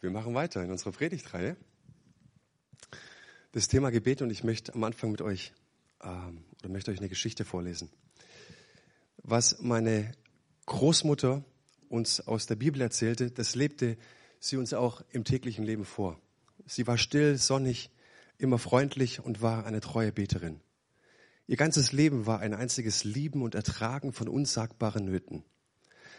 Wir machen weiter in unserer Predigtreihe. Das Thema Gebet und ich möchte am Anfang mit euch ähm, oder möchte euch eine Geschichte vorlesen. Was meine Großmutter uns aus der Bibel erzählte, das lebte sie uns auch im täglichen Leben vor. Sie war still, sonnig, immer freundlich und war eine treue Beterin. Ihr ganzes Leben war ein einziges Lieben und Ertragen von unsagbaren Nöten.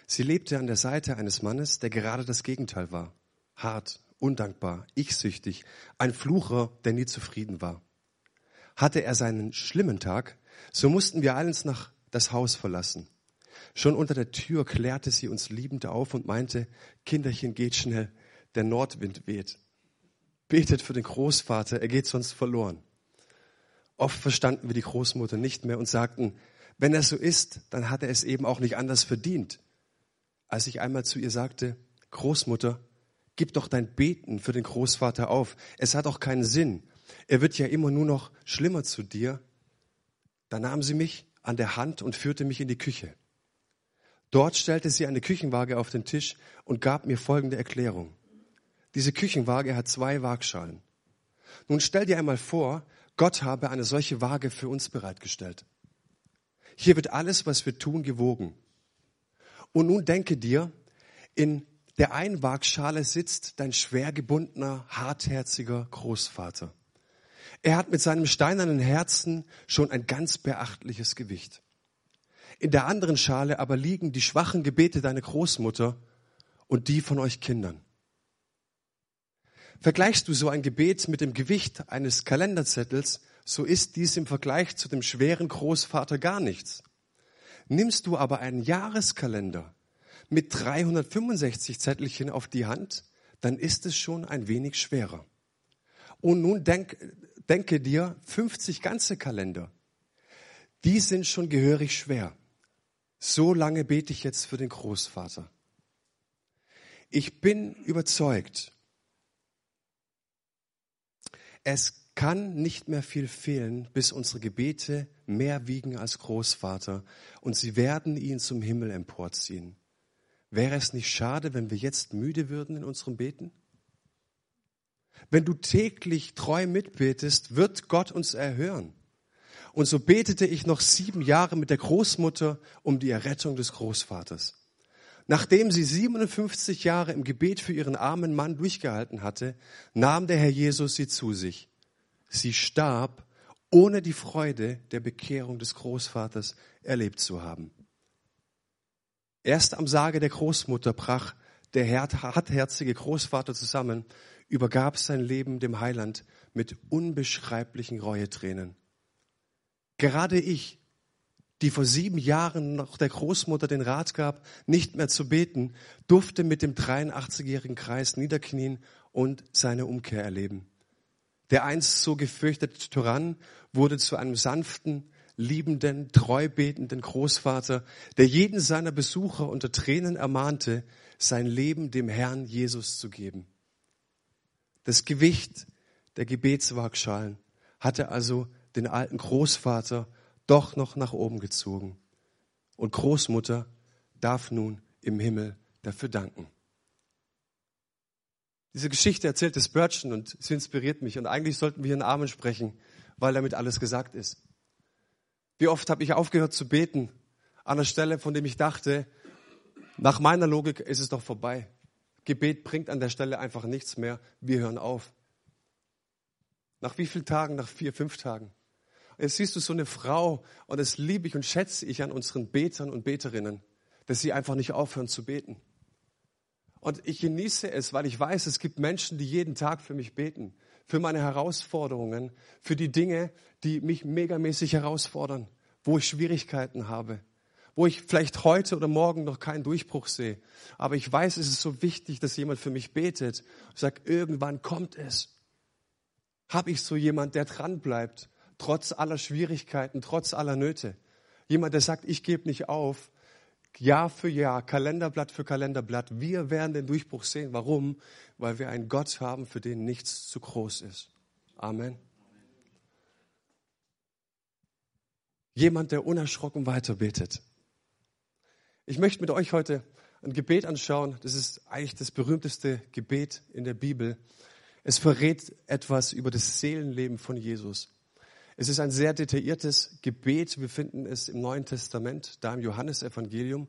Sie lebte an der Seite eines Mannes, der gerade das Gegenteil war. Hart, undankbar, ichsüchtig, ein Flucher, der nie zufrieden war. Hatte er seinen schlimmen Tag, so mussten wir eins nach das Haus verlassen. Schon unter der Tür klärte sie uns liebend auf und meinte, Kinderchen, geht schnell, der Nordwind weht. Betet für den Großvater, er geht sonst verloren. Oft verstanden wir die Großmutter nicht mehr und sagten, wenn er so ist, dann hat er es eben auch nicht anders verdient als ich einmal zu ihr sagte, Großmutter, gib doch dein Beten für den Großvater auf. Es hat doch keinen Sinn. Er wird ja immer nur noch schlimmer zu dir. Da nahm sie mich an der Hand und führte mich in die Küche. Dort stellte sie eine Küchenwaage auf den Tisch und gab mir folgende Erklärung. Diese Küchenwaage hat zwei Waagschalen. Nun stell dir einmal vor, Gott habe eine solche Waage für uns bereitgestellt. Hier wird alles, was wir tun, gewogen. Und nun denke dir, in der Einwagschale sitzt dein schwer gebundener, hartherziger Großvater. Er hat mit seinem steinernen Herzen schon ein ganz beachtliches Gewicht. In der anderen Schale aber liegen die schwachen Gebete deiner Großmutter und die von euch Kindern. Vergleichst du so ein Gebet mit dem Gewicht eines Kalenderzettels, so ist dies im Vergleich zu dem schweren Großvater gar nichts. Nimmst du aber einen Jahreskalender mit 365 Zettelchen auf die Hand, dann ist es schon ein wenig schwerer. Und nun denk, denke dir 50 ganze Kalender. Die sind schon gehörig schwer. So lange bete ich jetzt für den Großvater. Ich bin überzeugt, es kann nicht mehr viel fehlen, bis unsere Gebete mehr wiegen als Großvater und sie werden ihn zum Himmel emporziehen. Wäre es nicht schade, wenn wir jetzt müde würden in unserem Beten? Wenn du täglich treu mitbetest, wird Gott uns erhören. Und so betete ich noch sieben Jahre mit der Großmutter um die Errettung des Großvaters. Nachdem sie 57 Jahre im Gebet für ihren armen Mann durchgehalten hatte, nahm der Herr Jesus sie zu sich. Sie starb, ohne die Freude der Bekehrung des Großvaters erlebt zu haben. Erst am Sage der Großmutter brach der hartherzige Großvater zusammen, übergab sein Leben dem Heiland mit unbeschreiblichen Reuetränen. Gerade ich, die vor sieben Jahren noch der Großmutter den Rat gab, nicht mehr zu beten, durfte mit dem 83-jährigen Kreis niederknien und seine Umkehr erleben. Der einst so gefürchtete Tyrann wurde zu einem sanften, liebenden, treu betenden Großvater, der jeden seiner Besucher unter Tränen ermahnte, sein Leben dem Herrn Jesus zu geben. Das Gewicht der Gebetswaagschalen hatte also den alten Großvater doch noch nach oben gezogen. Und Großmutter darf nun im Himmel dafür danken. Diese Geschichte erzählt es Spurgeon und sie inspiriert mich. Und eigentlich sollten wir in Amen sprechen, weil damit alles gesagt ist. Wie oft habe ich aufgehört zu beten an der Stelle, von dem ich dachte, nach meiner Logik ist es doch vorbei. Gebet bringt an der Stelle einfach nichts mehr. Wir hören auf. Nach wie vielen Tagen? Nach vier, fünf Tagen. Jetzt siehst du so eine Frau und das liebe ich und schätze ich an unseren Betern und Beterinnen, dass sie einfach nicht aufhören zu beten. Und ich genieße es, weil ich weiß, es gibt Menschen, die jeden Tag für mich beten, für meine Herausforderungen, für die Dinge, die mich megamäßig herausfordern, wo ich Schwierigkeiten habe, wo ich vielleicht heute oder morgen noch keinen Durchbruch sehe. Aber ich weiß, es ist so wichtig, dass jemand für mich betet und sagt, irgendwann kommt es. Habe ich so jemand, der dran bleibt, trotz aller Schwierigkeiten, trotz aller Nöte. Jemand, der sagt, ich gebe nicht auf, Jahr für Jahr, Kalenderblatt für Kalenderblatt. Wir werden den Durchbruch sehen. Warum? Weil wir einen Gott haben, für den nichts zu groß ist. Amen. Jemand, der unerschrocken weiterbetet. Ich möchte mit euch heute ein Gebet anschauen. Das ist eigentlich das berühmteste Gebet in der Bibel. Es verrät etwas über das Seelenleben von Jesus. Es ist ein sehr detailliertes Gebet. Wir finden es im Neuen Testament, da im Johannesevangelium.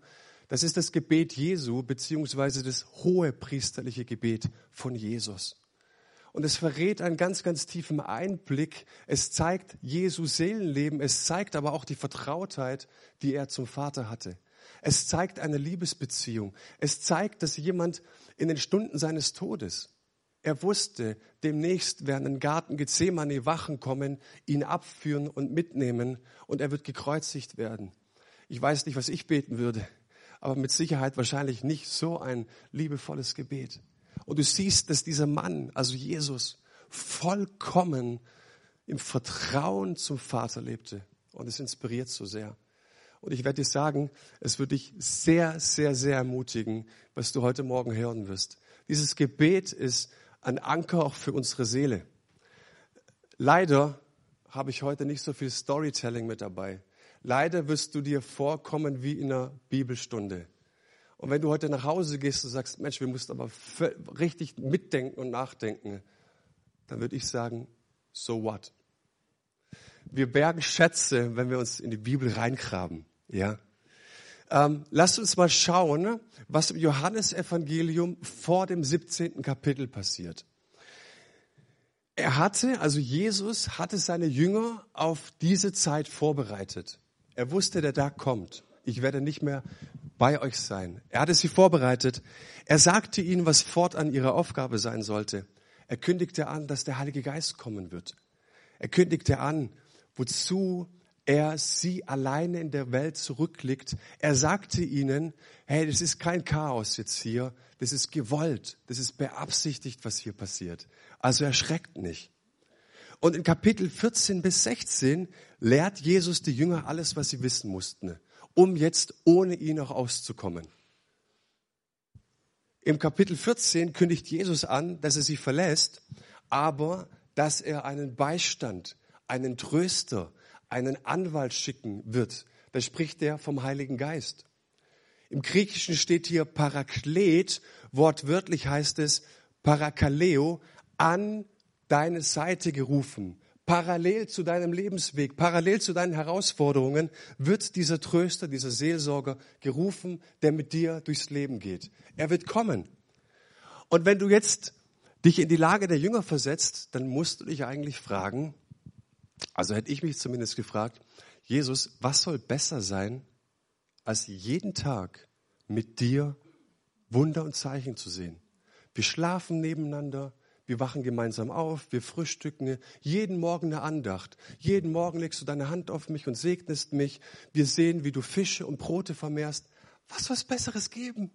Das ist das Gebet Jesu, beziehungsweise das hohe priesterliche Gebet von Jesus. Und es verrät einen ganz, ganz tiefen Einblick. Es zeigt Jesu Seelenleben. Es zeigt aber auch die Vertrautheit, die er zum Vater hatte. Es zeigt eine Liebesbeziehung. Es zeigt, dass jemand in den Stunden seines Todes, er wusste, demnächst werden den Garten Gethsemane Wachen kommen, ihn abführen und mitnehmen und er wird gekreuzigt werden. Ich weiß nicht, was ich beten würde, aber mit Sicherheit wahrscheinlich nicht so ein liebevolles Gebet. Und du siehst, dass dieser Mann, also Jesus, vollkommen im Vertrauen zum Vater lebte. Und es inspiriert so sehr. Und ich werde dir sagen, es wird dich sehr, sehr, sehr ermutigen, was du heute Morgen hören wirst. Dieses Gebet ist ein Anker auch für unsere Seele. Leider habe ich heute nicht so viel Storytelling mit dabei. Leider wirst du dir vorkommen wie in einer Bibelstunde. Und wenn du heute nach Hause gehst und sagst, Mensch, wir mussten aber richtig mitdenken und nachdenken, dann würde ich sagen, so what? Wir bergen Schätze, wenn wir uns in die Bibel reingraben. Ja. Ähm, lasst uns mal schauen, was im Johannesevangelium vor dem 17. Kapitel passiert. Er hatte, also Jesus hatte seine Jünger auf diese Zeit vorbereitet. Er wusste, der Tag kommt. Ich werde nicht mehr bei euch sein. Er hatte sie vorbereitet. Er sagte ihnen, was fortan ihre Aufgabe sein sollte. Er kündigte an, dass der Heilige Geist kommen wird. Er kündigte an, wozu er sie alleine in der Welt zurückliegt. Er sagte ihnen, hey, das ist kein Chaos jetzt hier, das ist gewollt, das ist beabsichtigt, was hier passiert. Also erschreckt nicht. Und in Kapitel 14 bis 16 lehrt Jesus die Jünger alles, was sie wissen mussten, um jetzt ohne ihn auch auszukommen. Im Kapitel 14 kündigt Jesus an, dass er sie verlässt, aber dass er einen Beistand, einen Tröster, einen Anwalt schicken wird. Da spricht er vom Heiligen Geist. Im Griechischen steht hier Paraklet, wortwörtlich heißt es Parakaleo, an deine Seite gerufen. Parallel zu deinem Lebensweg, parallel zu deinen Herausforderungen wird dieser Tröster, dieser Seelsorger gerufen, der mit dir durchs Leben geht. Er wird kommen. Und wenn du jetzt dich in die Lage der Jünger versetzt, dann musst du dich eigentlich fragen, also hätte ich mich zumindest gefragt, Jesus, was soll besser sein, als jeden Tag mit dir Wunder und Zeichen zu sehen? Wir schlafen nebeneinander, wir wachen gemeinsam auf, wir frühstücken, jeden Morgen eine Andacht. Jeden Morgen legst du deine Hand auf mich und segnest mich. Wir sehen, wie du Fische und Brote vermehrst. Was soll es Besseres geben?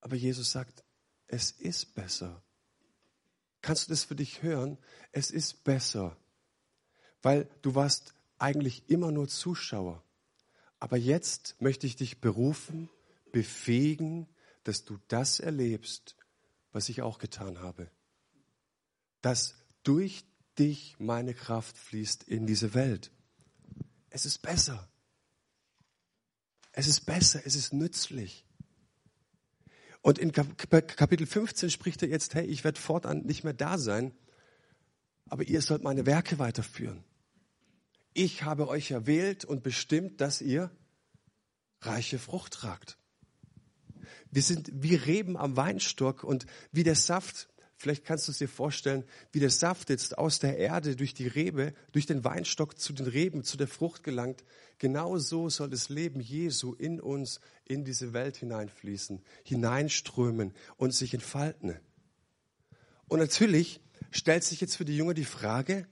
Aber Jesus sagt, es ist besser. Kannst du das für dich hören? Es ist besser, weil du warst eigentlich immer nur Zuschauer. Aber jetzt möchte ich dich berufen, befähigen, dass du das erlebst, was ich auch getan habe. Dass durch dich meine Kraft fließt in diese Welt. Es ist besser. Es ist besser, es ist nützlich. Und in Kapitel 15 spricht er jetzt, hey, ich werde fortan nicht mehr da sein, aber ihr sollt meine Werke weiterführen. Ich habe euch erwählt und bestimmt, dass ihr reiche Frucht tragt. Wir sind wie Reben am Weinstock und wie der Saft, vielleicht kannst du es dir vorstellen, wie der Saft jetzt aus der Erde durch die Rebe, durch den Weinstock zu den Reben, zu der Frucht gelangt. Genau so soll das Leben Jesu in uns, in diese Welt hineinfließen, hineinströmen und sich entfalten. Und natürlich stellt sich jetzt für die Jünger die Frage,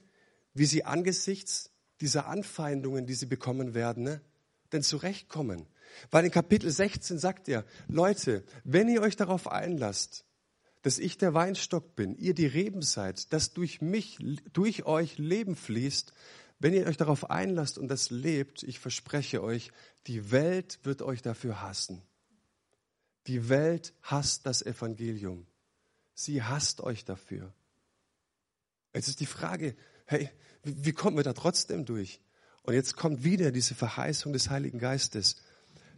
wie sie angesichts dieser Anfeindungen, die sie bekommen werden, ne, denn zurechtkommen. Weil in Kapitel 16 sagt er, Leute, wenn ihr euch darauf einlasst, dass ich der Weinstock bin, ihr die Reben seid, dass durch mich, durch euch Leben fließt, wenn ihr euch darauf einlasst und das lebt, ich verspreche euch, die Welt wird euch dafür hassen. Die Welt hasst das Evangelium. Sie hasst euch dafür. Jetzt ist die Frage, hey, wie kommen wir da trotzdem durch? Und jetzt kommt wieder diese Verheißung des Heiligen Geistes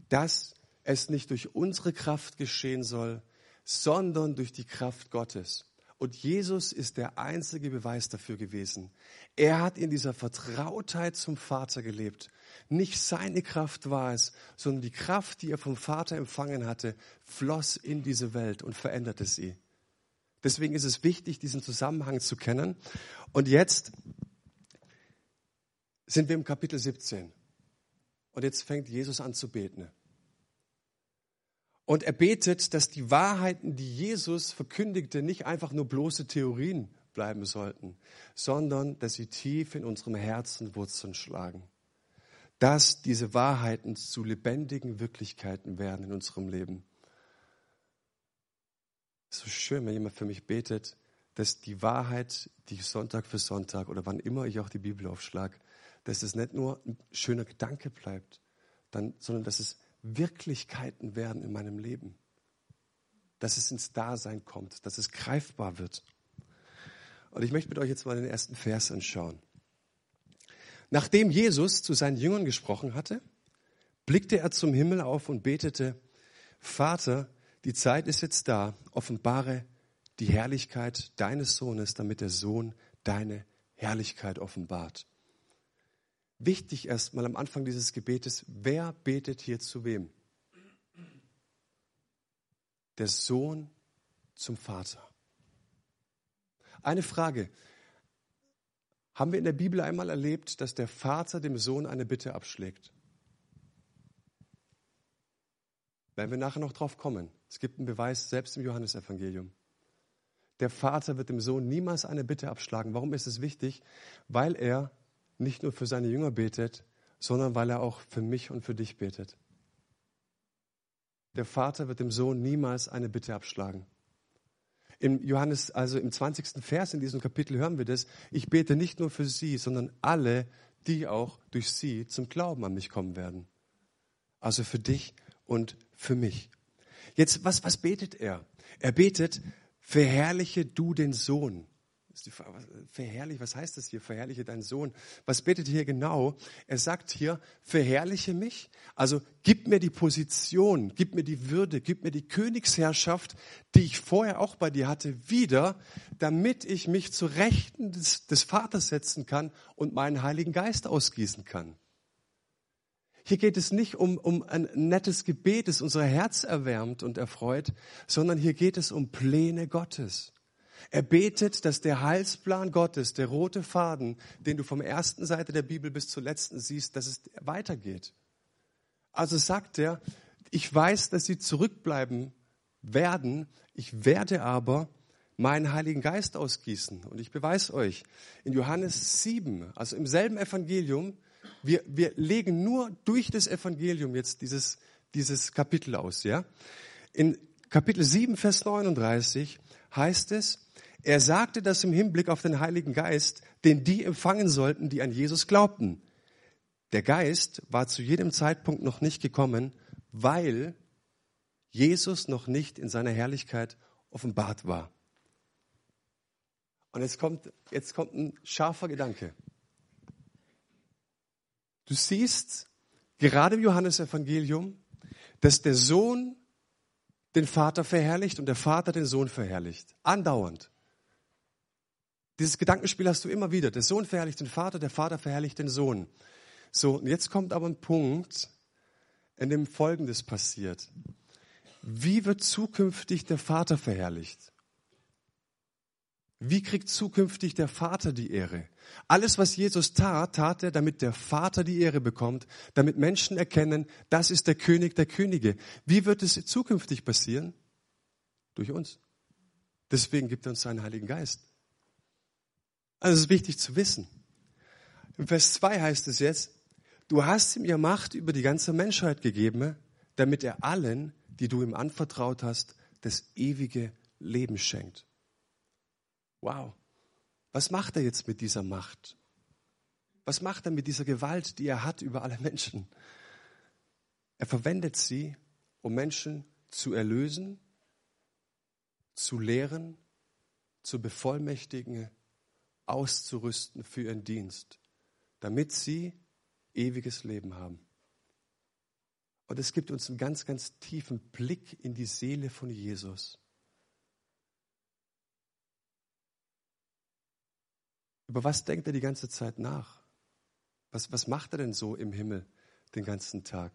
dass es nicht durch unsere Kraft geschehen soll, sondern durch die Kraft Gottes. Und Jesus ist der einzige Beweis dafür gewesen. Er hat in dieser Vertrautheit zum Vater gelebt. Nicht seine Kraft war es, sondern die Kraft, die er vom Vater empfangen hatte, floss in diese Welt und veränderte sie. Deswegen ist es wichtig, diesen Zusammenhang zu kennen. Und jetzt sind wir im Kapitel 17. Und jetzt fängt Jesus an zu beten. Und er betet, dass die Wahrheiten, die Jesus verkündigte, nicht einfach nur bloße Theorien bleiben sollten, sondern dass sie tief in unserem Herzen Wurzeln schlagen. Dass diese Wahrheiten zu lebendigen Wirklichkeiten werden in unserem Leben. Es ist so schön, wenn jemand für mich betet, dass die Wahrheit, die Sonntag für Sonntag oder wann immer ich auch die Bibel aufschlage, dass es nicht nur ein schöner Gedanke bleibt, dann, sondern dass es Wirklichkeiten werden in meinem Leben. Dass es ins Dasein kommt, dass es greifbar wird. Und ich möchte mit euch jetzt mal den ersten Vers anschauen. Nachdem Jesus zu seinen Jüngern gesprochen hatte, blickte er zum Himmel auf und betete, Vater, die Zeit ist jetzt da, offenbare die Herrlichkeit deines Sohnes, damit der Sohn deine Herrlichkeit offenbart. Wichtig erstmal am Anfang dieses Gebetes, wer betet hier zu wem? Der Sohn zum Vater. Eine Frage. Haben wir in der Bibel einmal erlebt, dass der Vater dem Sohn eine Bitte abschlägt? Werden wir nachher noch drauf kommen. Es gibt einen Beweis selbst im Johannesevangelium. Der Vater wird dem Sohn niemals eine Bitte abschlagen. Warum ist es wichtig? Weil er nicht nur für seine Jünger betet, sondern weil er auch für mich und für dich betet. Der Vater wird dem Sohn niemals eine Bitte abschlagen. Im Johannes, also im 20. Vers in diesem Kapitel hören wir das. Ich bete nicht nur für sie, sondern alle, die auch durch sie zum Glauben an mich kommen werden. Also für dich und für mich. Jetzt, was, was betet er? Er betet, verherrliche du den Sohn Frage, verherrliche, was heißt das hier? Verherrliche deinen Sohn. Was betet hier genau? Er sagt hier, verherrliche mich. Also gib mir die Position, gib mir die Würde, gib mir die Königsherrschaft, die ich vorher auch bei dir hatte, wieder, damit ich mich zu Rechten des, des Vaters setzen kann und meinen Heiligen Geist ausgießen kann. Hier geht es nicht um, um ein nettes Gebet, das unser Herz erwärmt und erfreut, sondern hier geht es um Pläne Gottes. Er betet, dass der Heilsplan Gottes, der rote Faden, den du vom ersten Seite der Bibel bis zur letzten siehst, dass es weitergeht. Also sagt er, ich weiß, dass sie zurückbleiben werden, ich werde aber meinen Heiligen Geist ausgießen. Und ich beweise euch, in Johannes 7, also im selben Evangelium, wir, wir legen nur durch das Evangelium jetzt dieses, dieses Kapitel aus, ja. In Kapitel 7, Vers 39 heißt es, er sagte das im Hinblick auf den Heiligen Geist, den die empfangen sollten, die an Jesus glaubten. Der Geist war zu jedem Zeitpunkt noch nicht gekommen, weil Jesus noch nicht in seiner Herrlichkeit offenbart war. Und jetzt kommt, jetzt kommt ein scharfer Gedanke. Du siehst gerade im Johannesevangelium, dass der Sohn den Vater verherrlicht und der Vater den Sohn verherrlicht. Andauernd. Dieses Gedankenspiel hast du immer wieder. Der Sohn verherrlicht den Vater, der Vater verherrlicht den Sohn. So, und jetzt kommt aber ein Punkt, in dem Folgendes passiert. Wie wird zukünftig der Vater verherrlicht? Wie kriegt zukünftig der Vater die Ehre? Alles, was Jesus tat, tat er, damit der Vater die Ehre bekommt, damit Menschen erkennen, das ist der König der Könige. Wie wird es zukünftig passieren? Durch uns. Deswegen gibt er uns seinen Heiligen Geist. Also es ist wichtig zu wissen. Im Vers 2 heißt es jetzt, du hast ihm ihr Macht über die ganze Menschheit gegeben, damit er allen, die du ihm anvertraut hast, das ewige Leben schenkt. Wow. Was macht er jetzt mit dieser Macht? Was macht er mit dieser Gewalt, die er hat über alle Menschen? Er verwendet sie, um Menschen zu erlösen, zu lehren, zu bevollmächtigen, auszurüsten für ihren Dienst, damit sie ewiges Leben haben. Und es gibt uns einen ganz, ganz tiefen Blick in die Seele von Jesus. Über was denkt er die ganze Zeit nach? Was, was macht er denn so im Himmel den ganzen Tag?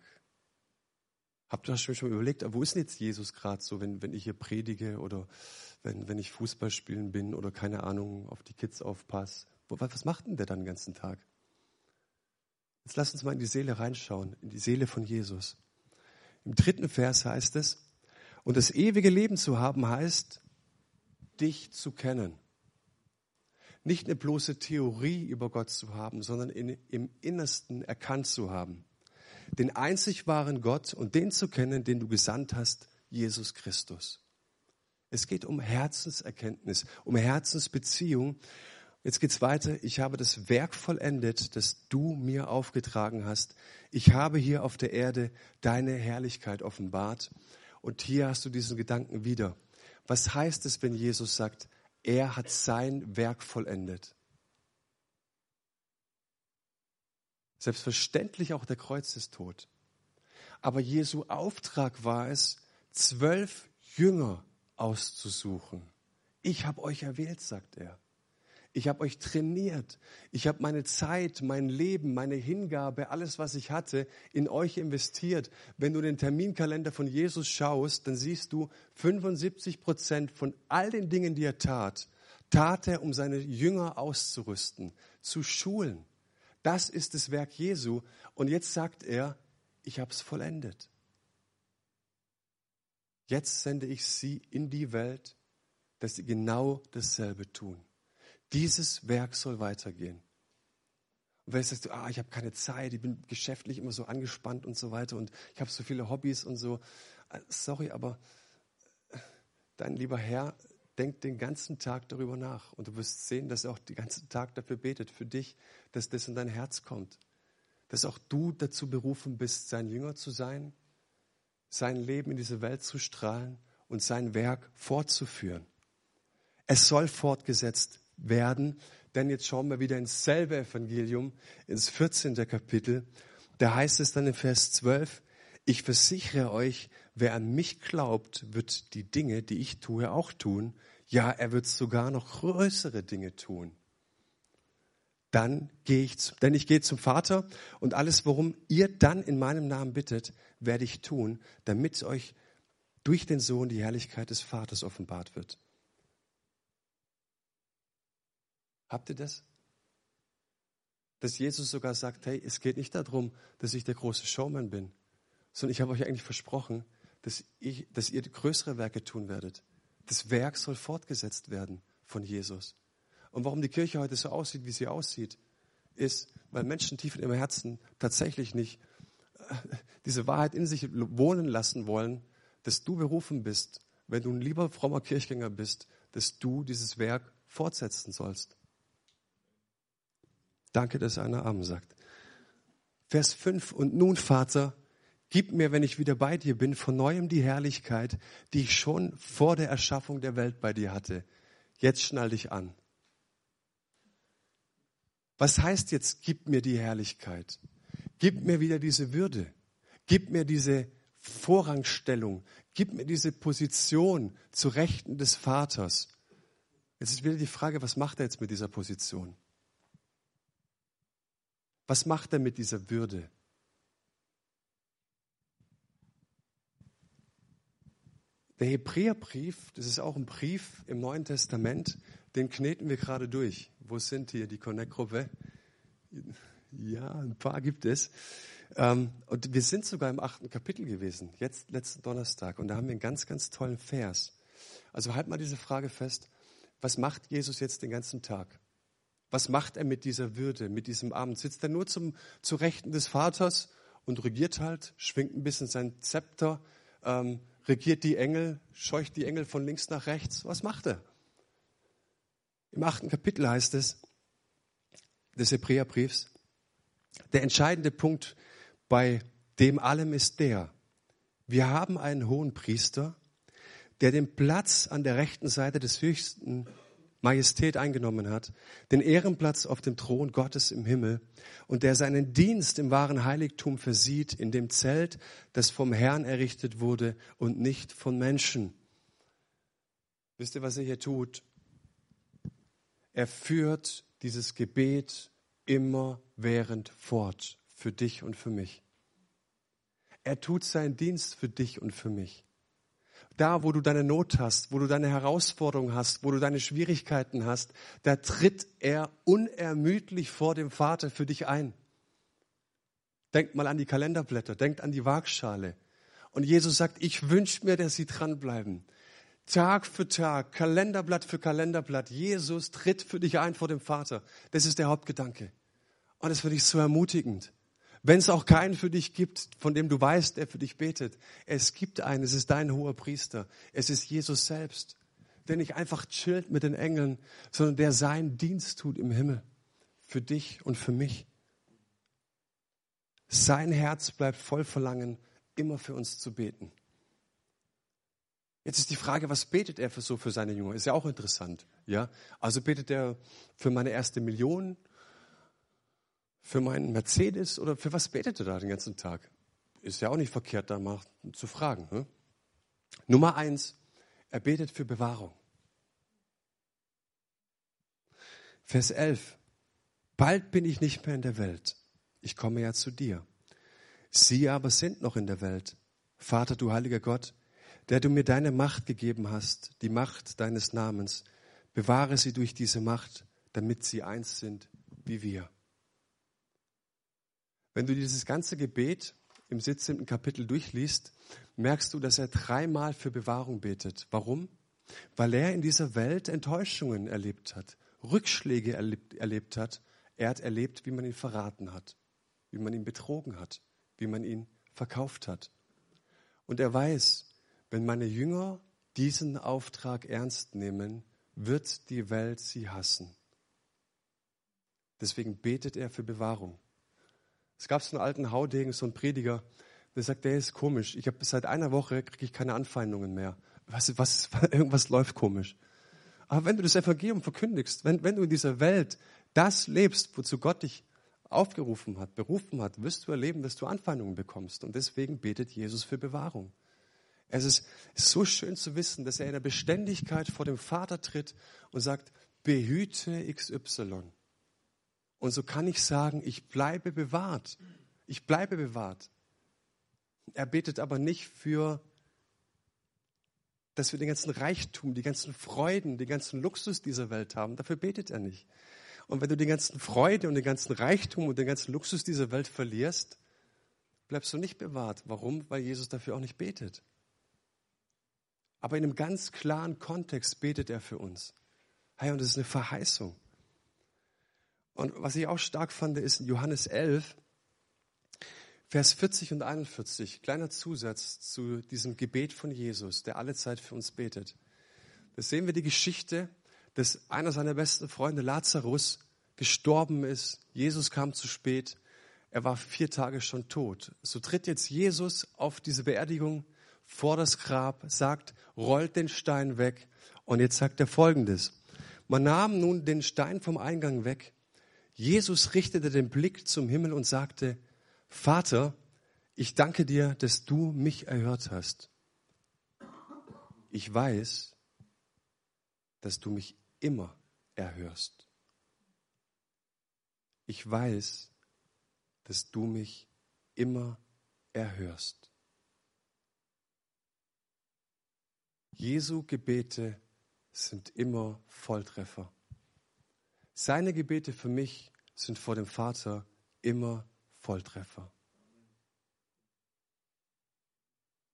Habt ihr schon überlegt, wo ist denn jetzt Jesus gerade so, wenn, wenn ich hier predige oder wenn, wenn ich Fußball spielen bin oder keine Ahnung, auf die Kids aufpasse? Was macht denn der dann den ganzen Tag? Jetzt lasst uns mal in die Seele reinschauen, in die Seele von Jesus. Im dritten Vers heißt es, und das ewige Leben zu haben heißt, dich zu kennen. Nicht eine bloße Theorie über Gott zu haben, sondern in, im Innersten erkannt zu haben. Den einzig wahren Gott und den zu kennen, den du gesandt hast, Jesus Christus. Es geht um Herzenserkenntnis, um Herzensbeziehung. Jetzt geht's weiter. Ich habe das Werk vollendet, das du mir aufgetragen hast. Ich habe hier auf der Erde deine Herrlichkeit offenbart. Und hier hast du diesen Gedanken wieder. Was heißt es, wenn Jesus sagt, er hat sein Werk vollendet? Selbstverständlich auch der Kreuzestod. Aber Jesu Auftrag war es, zwölf Jünger auszusuchen. Ich habe euch erwählt, sagt er. Ich habe euch trainiert. Ich habe meine Zeit, mein Leben, meine Hingabe, alles, was ich hatte, in euch investiert. Wenn du den Terminkalender von Jesus schaust, dann siehst du 75 Prozent von all den Dingen, die er tat, tat er, um seine Jünger auszurüsten, zu schulen. Das ist das Werk Jesu. Und jetzt sagt er, ich habe es vollendet. Jetzt sende ich sie in die Welt, dass sie genau dasselbe tun. Dieses Werk soll weitergehen. Und wenn du ah, ich habe keine Zeit, ich bin geschäftlich immer so angespannt und so weiter und ich habe so viele Hobbys und so. Äh, sorry, aber äh, dein lieber Herr denkt den ganzen Tag darüber nach und du wirst sehen, dass er auch den ganzen Tag dafür betet, für dich, dass das in dein Herz kommt. Dass auch du dazu berufen bist, sein Jünger zu sein, sein Leben in diese Welt zu strahlen und sein Werk fortzuführen. Es soll fortgesetzt werden. Denn jetzt schauen wir wieder ins selbe Evangelium, ins 14. Kapitel. Da heißt es dann in Vers 12, ich versichere euch, wer an mich glaubt, wird die Dinge, die ich tue, auch tun. Ja, er wird sogar noch größere Dinge tun. Dann gehe ich, denn ich gehe zum Vater und alles, worum ihr dann in meinem Namen bittet, werde ich tun, damit euch durch den Sohn die Herrlichkeit des Vaters offenbart wird. Habt ihr das? Dass Jesus sogar sagt, hey, es geht nicht darum, dass ich der große Showman bin, sondern ich habe euch eigentlich versprochen, dass, ich, dass ihr größere Werke tun werdet. Das Werk soll fortgesetzt werden von Jesus. Und warum die Kirche heute so aussieht, wie sie aussieht, ist, weil Menschen tief in ihrem Herzen tatsächlich nicht äh, diese Wahrheit in sich wohnen lassen wollen, dass du berufen bist, wenn du ein lieber frommer Kirchgänger bist, dass du dieses Werk fortsetzen sollst. Danke, dass einer Amen sagt. Vers 5. Und nun, Vater, gib mir, wenn ich wieder bei dir bin, von neuem die Herrlichkeit, die ich schon vor der Erschaffung der Welt bei dir hatte. Jetzt schnall dich an. Was heißt jetzt, gib mir die Herrlichkeit? Gib mir wieder diese Würde. Gib mir diese Vorrangstellung. Gib mir diese Position zu Rechten des Vaters. Jetzt ist wieder die Frage, was macht er jetzt mit dieser Position? Was macht er mit dieser Würde? Der Hebräerbrief, das ist auch ein Brief im Neuen Testament, den kneten wir gerade durch. Wo sind hier die Connect-Gruppe? Ja, ein paar gibt es. Ähm, und wir sind sogar im achten Kapitel gewesen, jetzt letzten Donnerstag. Und da haben wir einen ganz, ganz tollen Vers. Also halt mal diese Frage fest. Was macht Jesus jetzt den ganzen Tag? Was macht er mit dieser Würde, mit diesem Amt? Sitzt er nur zum, zu Rechten des Vaters und regiert halt, schwingt ein bisschen sein Zepter, ähm, regiert die Engel, scheucht die Engel von links nach rechts? Was macht er? Im achten Kapitel heißt es, des Hebräerbriefs, der entscheidende Punkt bei dem allem ist der, wir haben einen hohen Priester, der den Platz an der rechten Seite des Höchsten Majestät eingenommen hat, den Ehrenplatz auf dem Thron Gottes im Himmel und der seinen Dienst im wahren Heiligtum versieht, in dem Zelt, das vom Herrn errichtet wurde und nicht von Menschen. Wisst ihr, was er hier tut? Er führt dieses Gebet immerwährend fort für dich und für mich. Er tut seinen Dienst für dich und für mich da, wo du deine Not hast, wo du deine Herausforderung hast, wo du deine Schwierigkeiten hast, da tritt er unermüdlich vor dem Vater für dich ein. Denkt mal an die Kalenderblätter, denkt an die Waagschale. Und Jesus sagt, ich wünsche mir, dass sie dranbleiben. Tag für Tag, Kalenderblatt für Kalenderblatt. Jesus tritt für dich ein vor dem Vater. Das ist der Hauptgedanke. Und das finde ich so ermutigend. Wenn es auch keinen für dich gibt, von dem du weißt, der für dich betet, es gibt einen, es ist dein hoher Priester, es ist Jesus selbst, der nicht einfach chillt mit den Engeln, sondern der seinen Dienst tut im Himmel, für dich und für mich. Sein Herz bleibt voll Verlangen, immer für uns zu beten. Jetzt ist die Frage, was betet er für so für seine Jünger? Ist ja auch interessant, ja? Also betet er für meine erste Million für meinen Mercedes oder für was betet er da den ganzen Tag? Ist ja auch nicht verkehrt, da mal zu fragen. Ne? Nummer eins, er betet für Bewahrung. Vers 11. Bald bin ich nicht mehr in der Welt. Ich komme ja zu dir. Sie aber sind noch in der Welt. Vater, du heiliger Gott, der du mir deine Macht gegeben hast, die Macht deines Namens, bewahre sie durch diese Macht, damit sie eins sind wie wir. Wenn du dieses ganze Gebet im 17. Kapitel durchliest, merkst du, dass er dreimal für Bewahrung betet. Warum? Weil er in dieser Welt Enttäuschungen erlebt hat, Rückschläge erlebt, erlebt hat. Er hat erlebt, wie man ihn verraten hat, wie man ihn betrogen hat, wie man ihn verkauft hat. Und er weiß, wenn meine Jünger diesen Auftrag ernst nehmen, wird die Welt sie hassen. Deswegen betet er für Bewahrung. Es gab so einen alten Haudegen, so einen Prediger, der sagt, der ist komisch. Ich habe seit einer Woche kriege ich keine Anfeindungen mehr. Was, was, irgendwas läuft komisch. Aber wenn du das Evangelium verkündigst, wenn, wenn du in dieser Welt das lebst, wozu Gott dich aufgerufen hat, berufen hat, wirst du erleben, dass du Anfeindungen bekommst. Und deswegen betet Jesus für Bewahrung. Es ist so schön zu wissen, dass er in der Beständigkeit vor dem Vater tritt und sagt, behüte XY. Und so kann ich sagen, ich bleibe bewahrt. Ich bleibe bewahrt. Er betet aber nicht für, dass wir den ganzen Reichtum, die ganzen Freuden, den ganzen Luxus dieser Welt haben. Dafür betet er nicht. Und wenn du die ganzen Freude und den ganzen Reichtum und den ganzen Luxus dieser Welt verlierst, bleibst du nicht bewahrt. Warum? Weil Jesus dafür auch nicht betet. Aber in einem ganz klaren Kontext betet er für uns. Hey, und das ist eine Verheißung. Und was ich auch stark fand, ist in Johannes 11, Vers 40 und 41, kleiner Zusatz zu diesem Gebet von Jesus, der alle Zeit für uns betet. Da sehen wir die Geschichte, dass einer seiner besten Freunde, Lazarus, gestorben ist. Jesus kam zu spät. Er war vier Tage schon tot. So tritt jetzt Jesus auf diese Beerdigung vor das Grab, sagt, rollt den Stein weg. Und jetzt sagt er Folgendes. Man nahm nun den Stein vom Eingang weg Jesus richtete den Blick zum Himmel und sagte, Vater, ich danke dir, dass du mich erhört hast. Ich weiß, dass du mich immer erhörst. Ich weiß, dass du mich immer erhörst. Jesu Gebete sind immer Volltreffer. Seine Gebete für mich sind vor dem Vater immer Volltreffer.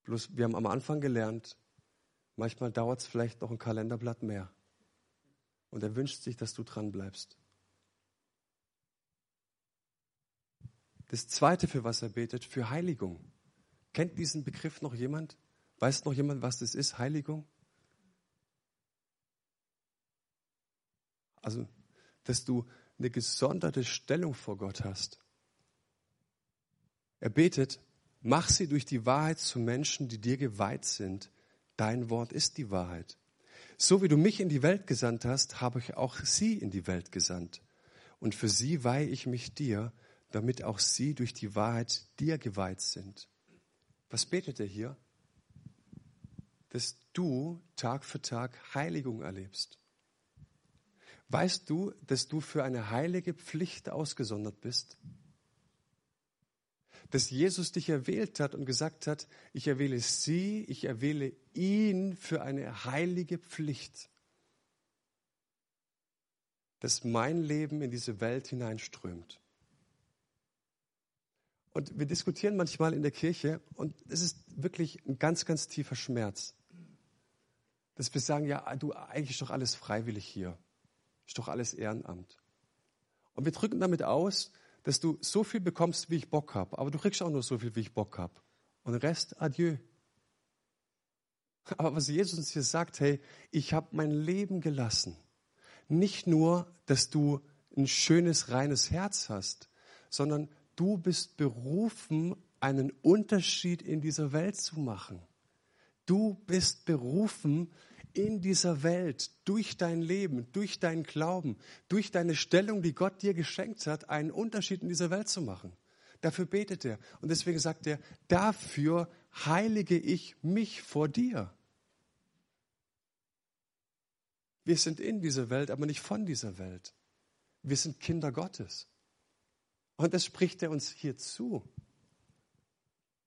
Bloß wir haben am Anfang gelernt, manchmal dauert es vielleicht noch ein Kalenderblatt mehr. Und er wünscht sich, dass du dran bleibst. Das zweite, für was er betet, für Heiligung. Kennt diesen Begriff noch jemand? Weiß noch jemand, was das ist, Heiligung? Also dass du eine gesonderte Stellung vor Gott hast. Er betet, mach sie durch die Wahrheit zu Menschen, die dir geweiht sind. Dein Wort ist die Wahrheit. So wie du mich in die Welt gesandt hast, habe ich auch sie in die Welt gesandt. Und für sie weihe ich mich dir, damit auch sie durch die Wahrheit dir geweiht sind. Was betet er hier? Dass du Tag für Tag Heiligung erlebst. Weißt du, dass du für eine heilige Pflicht ausgesondert bist? Dass Jesus dich erwählt hat und gesagt hat, ich erwähle sie, ich erwähle ihn für eine heilige Pflicht. Dass mein Leben in diese Welt hineinströmt. Und wir diskutieren manchmal in der Kirche und es ist wirklich ein ganz, ganz tiefer Schmerz. Dass wir sagen, ja, du, eigentlich ist doch alles freiwillig hier. Ist doch alles Ehrenamt. Und wir drücken damit aus, dass du so viel bekommst, wie ich Bock habe. Aber du kriegst auch nur so viel, wie ich Bock habe. Und Rest, adieu. Aber was Jesus uns hier sagt, hey, ich habe mein Leben gelassen. Nicht nur, dass du ein schönes, reines Herz hast, sondern du bist berufen, einen Unterschied in dieser Welt zu machen. Du bist berufen, in dieser Welt, durch dein Leben, durch deinen Glauben, durch deine Stellung, die Gott dir geschenkt hat, einen Unterschied in dieser Welt zu machen. Dafür betet er. Und deswegen sagt er, dafür heilige ich mich vor dir. Wir sind in dieser Welt, aber nicht von dieser Welt. Wir sind Kinder Gottes. Und das spricht er uns hier zu.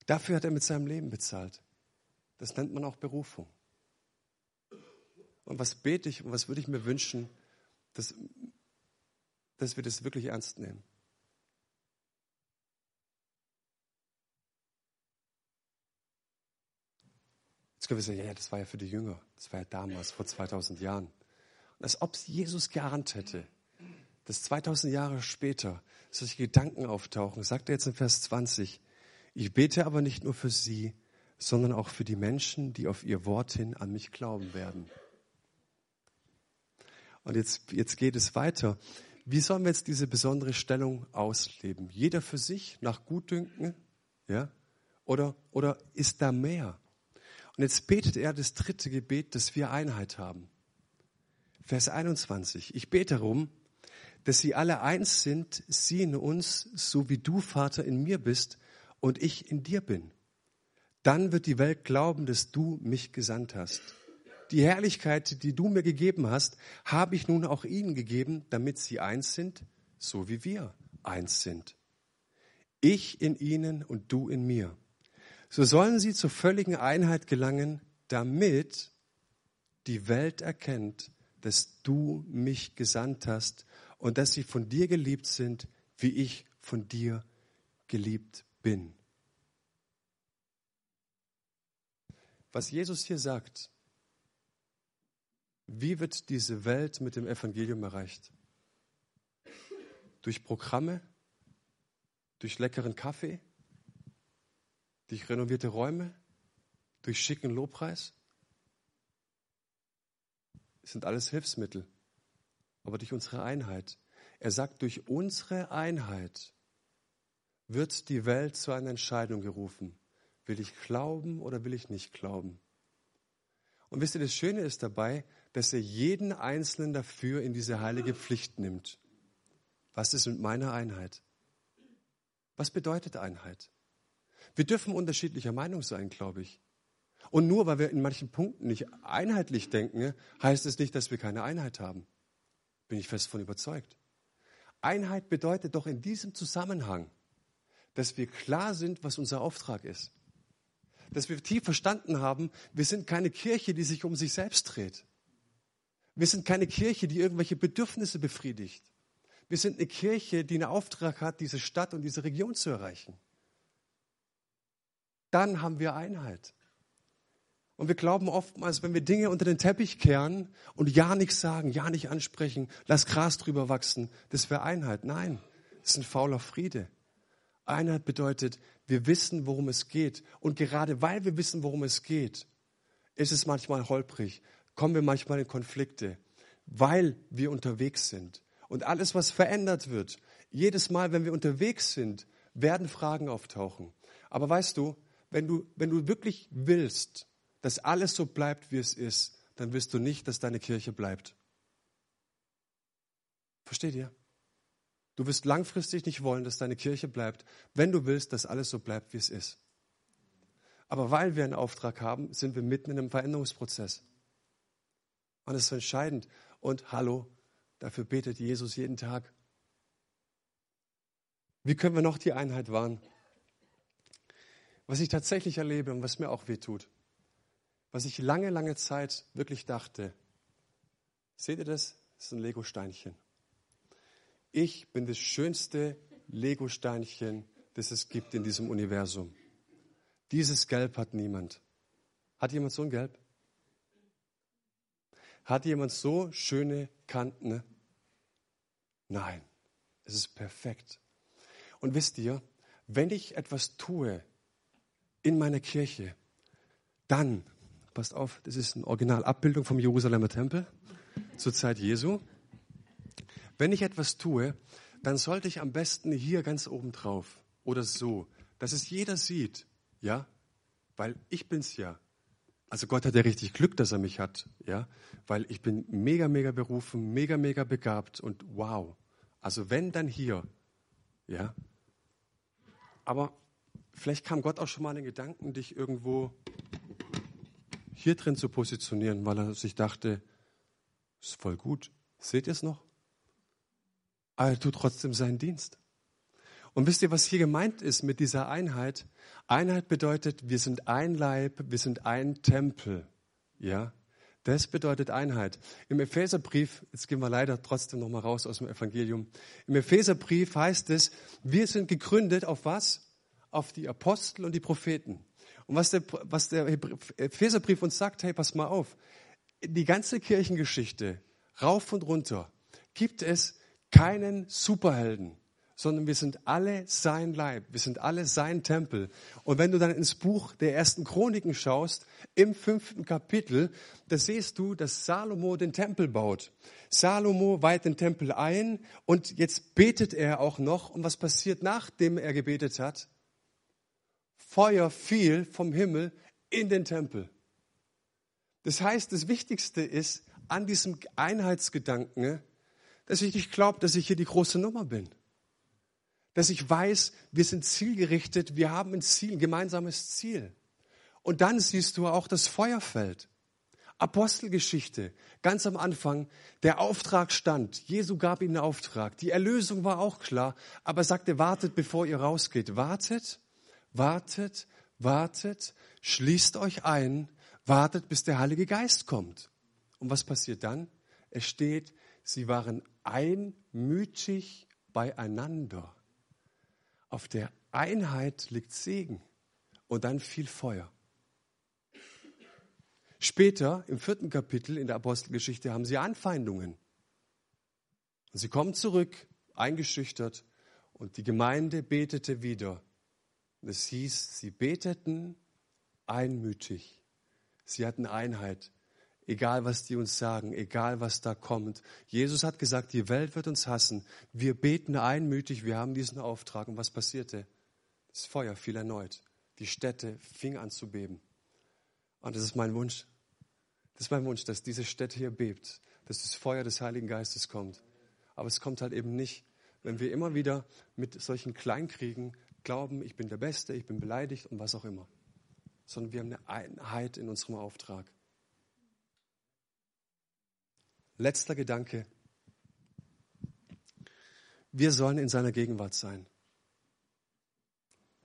Dafür hat er mit seinem Leben bezahlt. Das nennt man auch Berufung. Und was bete ich und was würde ich mir wünschen, dass, dass wir das wirklich ernst nehmen. Jetzt können wir sagen, ja, das war ja für die Jünger, das war ja damals, vor 2000 Jahren. Und als ob es Jesus geahnt hätte, dass 2000 Jahre später solche Gedanken auftauchen, sagt er jetzt in Vers 20, ich bete aber nicht nur für sie, sondern auch für die Menschen, die auf ihr Wort hin an mich glauben werden. Und jetzt, jetzt geht es weiter. Wie sollen wir jetzt diese besondere Stellung ausleben? Jeder für sich, nach Gutdünken? Ja? Oder, oder ist da mehr? Und jetzt betet er das dritte Gebet, dass wir Einheit haben. Vers 21. Ich bete darum, dass sie alle eins sind, sie in uns, so wie du, Vater, in mir bist und ich in dir bin. Dann wird die Welt glauben, dass du mich gesandt hast. Die Herrlichkeit, die du mir gegeben hast, habe ich nun auch ihnen gegeben, damit sie eins sind, so wie wir eins sind. Ich in ihnen und du in mir. So sollen sie zur völligen Einheit gelangen, damit die Welt erkennt, dass du mich gesandt hast und dass sie von dir geliebt sind, wie ich von dir geliebt bin. Was Jesus hier sagt, wie wird diese Welt mit dem Evangelium erreicht? Durch Programme? Durch leckeren Kaffee? Durch renovierte Räume? Durch schicken Lobpreis? Das sind alles Hilfsmittel aber durch unsere Einheit. Er sagt, durch unsere Einheit wird die Welt zu einer Entscheidung gerufen. Will ich glauben oder will ich nicht glauben? Und wisst ihr, das Schöne ist dabei, dass er jeden Einzelnen dafür in diese heilige Pflicht nimmt. Was ist mit meiner Einheit? Was bedeutet Einheit? Wir dürfen unterschiedlicher Meinung sein, glaube ich. Und nur weil wir in manchen Punkten nicht einheitlich denken, heißt es nicht, dass wir keine Einheit haben. Bin ich fest von überzeugt. Einheit bedeutet doch in diesem Zusammenhang, dass wir klar sind, was unser Auftrag ist. Dass wir tief verstanden haben, wir sind keine Kirche, die sich um sich selbst dreht. Wir sind keine Kirche, die irgendwelche Bedürfnisse befriedigt. Wir sind eine Kirche, die einen Auftrag hat, diese Stadt und diese Region zu erreichen. Dann haben wir Einheit. Und wir glauben oftmals, wenn wir Dinge unter den Teppich kehren und ja nichts sagen, ja nicht ansprechen, lass Gras drüber wachsen, das wäre Einheit. Nein, das ist ein fauler Friede. Einheit bedeutet, wir wissen, worum es geht. Und gerade weil wir wissen, worum es geht, ist es manchmal holprig, kommen wir manchmal in Konflikte, weil wir unterwegs sind. Und alles, was verändert wird, jedes Mal, wenn wir unterwegs sind, werden Fragen auftauchen. Aber weißt du, wenn du, wenn du wirklich willst, dass alles so bleibt, wie es ist, dann willst du nicht, dass deine Kirche bleibt. Versteht ihr? Du wirst langfristig nicht wollen, dass deine Kirche bleibt, wenn du willst, dass alles so bleibt, wie es ist. Aber weil wir einen Auftrag haben, sind wir mitten in einem Veränderungsprozess. Und das ist entscheidend. Und hallo, dafür betet Jesus jeden Tag. Wie können wir noch die Einheit wahren? Was ich tatsächlich erlebe und was mir auch weh tut, was ich lange, lange Zeit wirklich dachte, seht ihr das? Das ist ein Lego-Steinchen. Ich bin das schönste Lego-Steinchen, das es gibt in diesem Universum. Dieses Gelb hat niemand. Hat jemand so ein Gelb? Hat jemand so schöne Kanten? Nein, es ist perfekt. Und wisst ihr, wenn ich etwas tue in meiner Kirche, dann, passt auf, das ist eine Originalabbildung vom Jerusalemer Tempel zur Zeit Jesu. Wenn ich etwas tue, dann sollte ich am besten hier ganz oben drauf oder so, dass es jeder sieht, ja, weil ich bin's ja. Also Gott hat ja richtig Glück, dass er mich hat, ja, weil ich bin mega, mega berufen, mega, mega begabt und wow. Also wenn, dann hier, ja. Aber vielleicht kam Gott auch schon mal in den Gedanken, dich irgendwo hier drin zu positionieren, weil er sich dachte, ist voll gut. Seht ihr es noch? aber er tut trotzdem seinen Dienst. Und wisst ihr, was hier gemeint ist mit dieser Einheit? Einheit bedeutet, wir sind ein Leib, wir sind ein Tempel. Ja, das bedeutet Einheit. Im Epheserbrief, jetzt gehen wir leider trotzdem noch mal raus aus dem Evangelium. Im Epheserbrief heißt es, wir sind gegründet auf was? Auf die Apostel und die Propheten. Und was der, was der Epheserbrief uns sagt, hey, pass mal auf. Die ganze Kirchengeschichte, rauf und runter, gibt es keinen Superhelden, sondern wir sind alle sein Leib, wir sind alle sein Tempel. Und wenn du dann ins Buch der ersten Chroniken schaust, im fünften Kapitel, da siehst du, dass Salomo den Tempel baut. Salomo weiht den Tempel ein und jetzt betet er auch noch. Und was passiert, nachdem er gebetet hat? Feuer fiel vom Himmel in den Tempel. Das heißt, das Wichtigste ist an diesem Einheitsgedanken, dass ich nicht glaube, dass ich hier die große Nummer bin. Dass ich weiß, wir sind zielgerichtet, wir haben ein Ziel, ein gemeinsames Ziel. Und dann siehst du auch das Feuerfeld. Apostelgeschichte, ganz am Anfang, der Auftrag stand. Jesu gab ihnen einen Auftrag. Die Erlösung war auch klar, aber er sagte, wartet, bevor ihr rausgeht. Wartet, wartet, wartet, schließt euch ein, wartet, bis der Heilige Geist kommt. Und was passiert dann? Es steht, sie waren einmütig beieinander. Auf der Einheit liegt Segen und dann viel Feuer. Später, im vierten Kapitel in der Apostelgeschichte, haben sie Anfeindungen. Und sie kommen zurück, eingeschüchtert, und die Gemeinde betete wieder. Es hieß, sie beteten einmütig. Sie hatten Einheit egal was die uns sagen, egal was da kommt. Jesus hat gesagt, die Welt wird uns hassen. Wir beten einmütig, wir haben diesen Auftrag. Und was passierte? Das Feuer fiel erneut. Die Städte fing an zu beben. Und das ist mein Wunsch. Das ist mein Wunsch, dass diese Städte hier bebt, dass das Feuer des Heiligen Geistes kommt. Aber es kommt halt eben nicht, wenn wir immer wieder mit solchen Kleinkriegen glauben, ich bin der Beste, ich bin beleidigt und was auch immer. Sondern wir haben eine Einheit in unserem Auftrag. Letzter Gedanke. Wir sollen in seiner Gegenwart sein.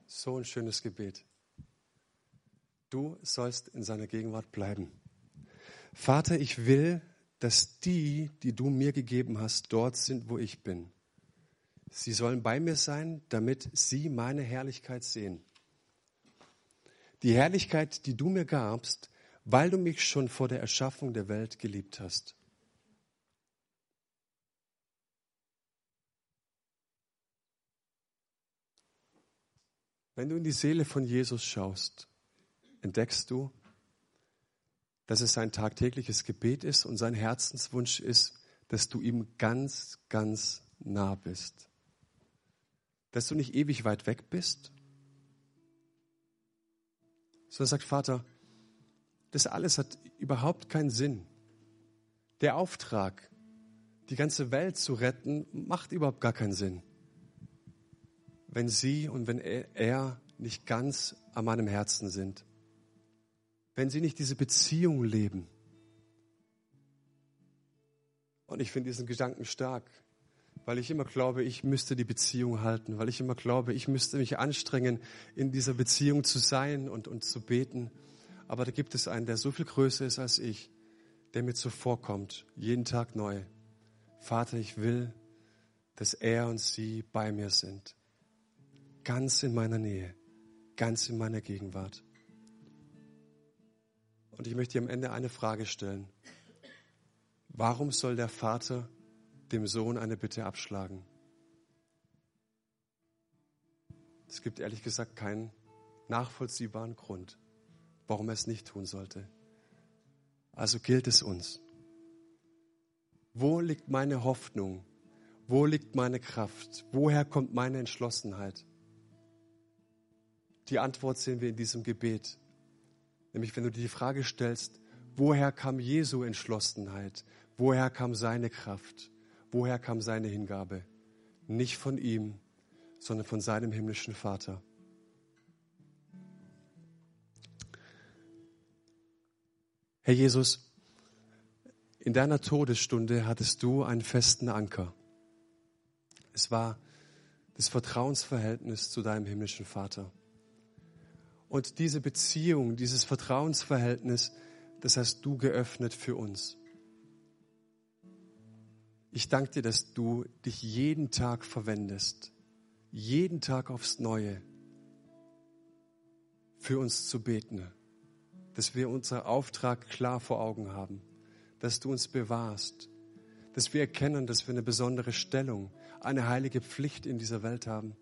So ein schönes Gebet. Du sollst in seiner Gegenwart bleiben. Vater, ich will, dass die, die du mir gegeben hast, dort sind, wo ich bin. Sie sollen bei mir sein, damit sie meine Herrlichkeit sehen. Die Herrlichkeit, die du mir gabst, weil du mich schon vor der Erschaffung der Welt geliebt hast. Wenn du in die Seele von Jesus schaust, entdeckst du, dass es sein tagtägliches Gebet ist und sein Herzenswunsch ist, dass du ihm ganz, ganz nah bist. Dass du nicht ewig weit weg bist, sondern sagt, Vater, das alles hat überhaupt keinen Sinn. Der Auftrag, die ganze Welt zu retten, macht überhaupt gar keinen Sinn. Wenn sie und wenn er nicht ganz an meinem Herzen sind. Wenn sie nicht diese Beziehung leben. Und ich finde diesen Gedanken stark, weil ich immer glaube, ich müsste die Beziehung halten, weil ich immer glaube, ich müsste mich anstrengen, in dieser Beziehung zu sein und, und zu beten. Aber da gibt es einen, der so viel größer ist als ich, der mir zuvorkommt, jeden Tag neu. Vater, ich will, dass er und sie bei mir sind. Ganz in meiner Nähe, ganz in meiner Gegenwart. Und ich möchte dir am Ende eine Frage stellen. Warum soll der Vater dem Sohn eine Bitte abschlagen? Es gibt ehrlich gesagt keinen nachvollziehbaren Grund, warum er es nicht tun sollte. Also gilt es uns. Wo liegt meine Hoffnung? Wo liegt meine Kraft? Woher kommt meine Entschlossenheit? Die Antwort sehen wir in diesem Gebet. Nämlich wenn du dir die Frage stellst, woher kam Jesu Entschlossenheit? Woher kam seine Kraft? Woher kam seine Hingabe? Nicht von ihm, sondern von seinem himmlischen Vater. Herr Jesus, in deiner Todesstunde hattest du einen festen Anker. Es war das Vertrauensverhältnis zu deinem himmlischen Vater. Und diese Beziehung, dieses Vertrauensverhältnis, das hast du geöffnet für uns. Ich danke dir, dass du dich jeden Tag verwendest, jeden Tag aufs Neue, für uns zu beten, dass wir unseren Auftrag klar vor Augen haben, dass du uns bewahrst, dass wir erkennen, dass wir eine besondere Stellung, eine heilige Pflicht in dieser Welt haben.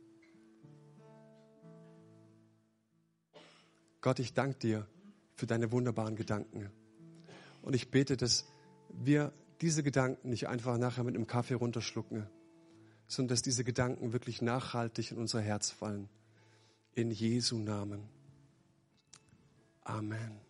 Gott, ich danke dir für deine wunderbaren Gedanken. Und ich bete, dass wir diese Gedanken nicht einfach nachher mit einem Kaffee runterschlucken, sondern dass diese Gedanken wirklich nachhaltig in unser Herz fallen. In Jesu Namen. Amen.